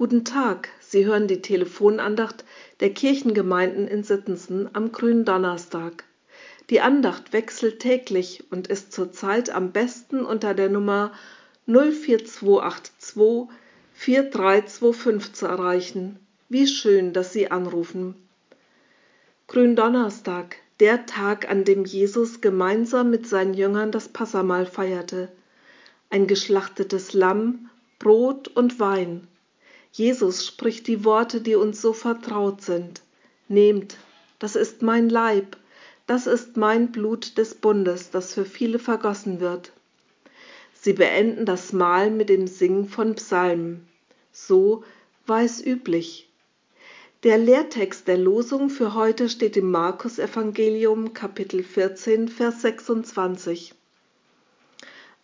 Guten Tag, Sie hören die Telefonandacht der Kirchengemeinden in Sittensen am grünen Donnerstag. Die Andacht wechselt täglich und ist zurzeit am besten unter der Nummer 04282 4325 zu erreichen. Wie schön, dass Sie anrufen. Gründonnerstag, der Tag, an dem Jesus gemeinsam mit seinen Jüngern das Passamahl feierte. Ein geschlachtetes Lamm, Brot und Wein. Jesus spricht die Worte, die uns so vertraut sind. Nehmt, das ist mein Leib, das ist mein Blut des Bundes, das für viele vergossen wird. Sie beenden das Mahl mit dem Singen von Psalmen. So war es üblich. Der Lehrtext der Losung für heute steht im Markus Evangelium Kapitel 14 Vers 26.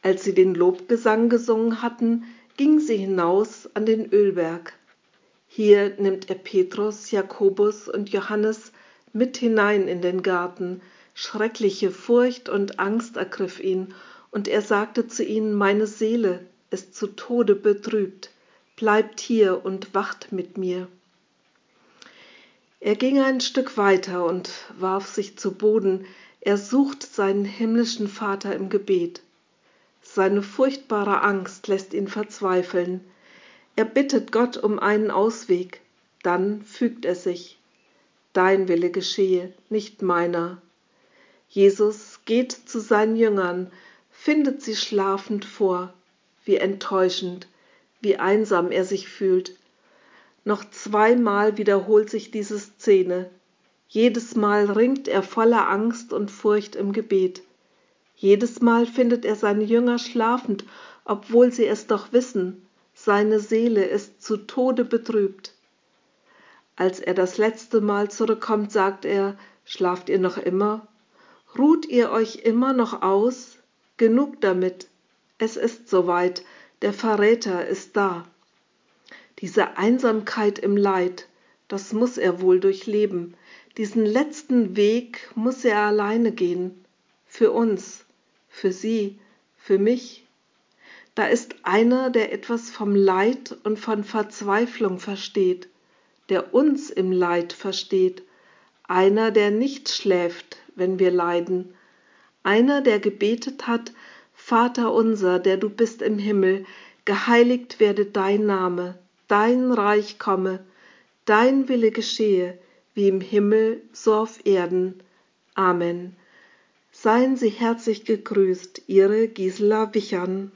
Als sie den Lobgesang gesungen hatten, gingen sie hinaus an den Ölberg. Hier nimmt er Petrus, Jakobus und Johannes mit hinein in den Garten. Schreckliche Furcht und Angst ergriff ihn, und er sagte zu ihnen, meine Seele ist zu Tode betrübt, bleibt hier und wacht mit mir. Er ging ein Stück weiter und warf sich zu Boden, er sucht seinen himmlischen Vater im Gebet. Seine furchtbare Angst lässt ihn verzweifeln. Er bittet Gott um einen Ausweg, dann fügt er sich. Dein Wille geschehe, nicht meiner. Jesus geht zu seinen Jüngern, findet sie schlafend vor. Wie enttäuschend, wie einsam er sich fühlt. Noch zweimal wiederholt sich diese Szene. Jedes Mal ringt er voller Angst und Furcht im Gebet. Jedes Mal findet er seine Jünger schlafend, obwohl sie es doch wissen, seine Seele ist zu Tode betrübt. Als er das letzte Mal zurückkommt, sagt er, schlaft ihr noch immer? Ruht ihr euch immer noch aus? Genug damit. Es ist soweit, der Verräter ist da. Diese Einsamkeit im Leid, das muss er wohl durchleben. Diesen letzten Weg muss er alleine gehen. Für uns, für sie, für mich. Da ist einer, der etwas vom Leid und von Verzweiflung versteht, der uns im Leid versteht, einer, der nicht schläft, wenn wir leiden, einer, der gebetet hat, Vater unser, der du bist im Himmel, geheiligt werde dein Name, dein Reich komme, dein Wille geschehe, wie im Himmel, so auf Erden. Amen. Seien Sie herzlich gegrüßt, Ihre Gisela Wichern.